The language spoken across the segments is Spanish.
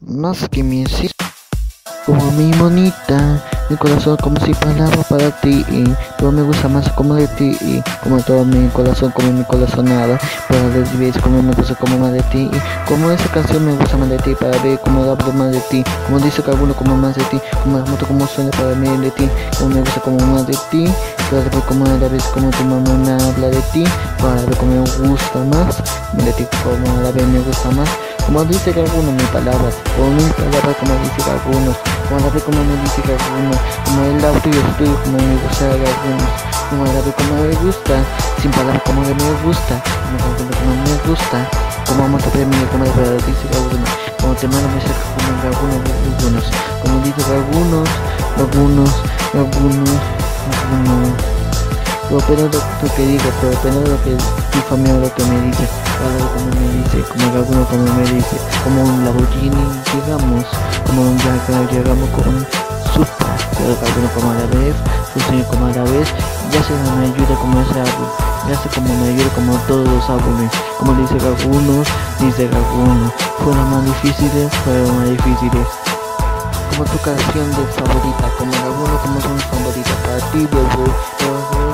más que mi como mi monita, mi corazón como si palabra para ti y todo me gusta más como de ti y como todo mi corazón como mi corazonada para recibir como me gusta como más de ti y como esa canción me gusta más de ti para ver como hablo más de ti como dice que alguno como más de ti como la moto como suena para mí de ti como me gusta como más de ti para ver como la vez como tu mamá me habla de ti para ver como me gusta más de ti como la vez me gusta más como dice que algunos mis palabras, como mis palabras como dice que algunos, como la como me dice que algunos, como el auto yo estoy como me gusta de algunos, como la como me gusta, sin palabras como que me gusta, como como me gusta, como vamos a mi como de dice que algunos, como te mando me cerca como algunos, algunos, como dice que algunos, algunos, algunos, algunos. Pero pero lo que diga, pero pero lo que mi familia lo que me dice algo como me dice, como alguno como me dice, como un Lamborghini llegamos, como un Jaguar llegamos con Supra, pero alguno como a la vez, su como a la vez, ya se me ayuda como ese árbol, ya sé como me ayuda como todos los árboles, como dice algunos, dice algunos, fueron más difíciles, fueron más difíciles. Como tu canción de favorita, como algunos como son favoritas para ti, bebé,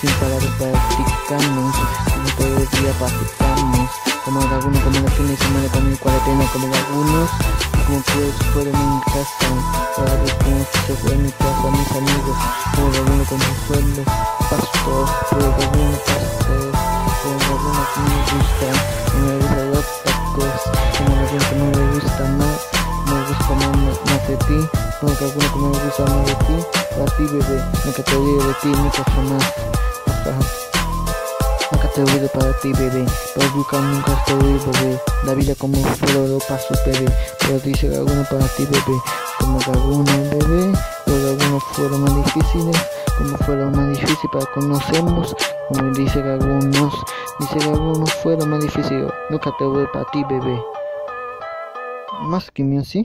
Sin parar practicamos Como todo el día practicamos Como algunos como la fin de semana con mi cuarentena Como algunos. Como puedes fuera en mi casa. Cada vez como se fue en mi casa mis amigos. Como algunos con su sueldo Pasto Pero algunos pastos Como algunos que me gustan. Como me gustan los tacos Como algunos que no me gustan más Me gusta más, más de ti. Que alguno como me gusta más de ti, para ti bebé, nunca te olvides de ti, nunca jamás. Nunca te olvides para ti bebé, pero buscar nunca te olvides bebé. La vida como lo paso bebé, pero dice alguno para ti bebé, como que algunos bebé, pero algunos fueron más difíciles, como fueron más difíciles para conocernos, como dice que algunos, dice que algunos fueron más difíciles, nunca te olvides para ti bebé. Más que mi así.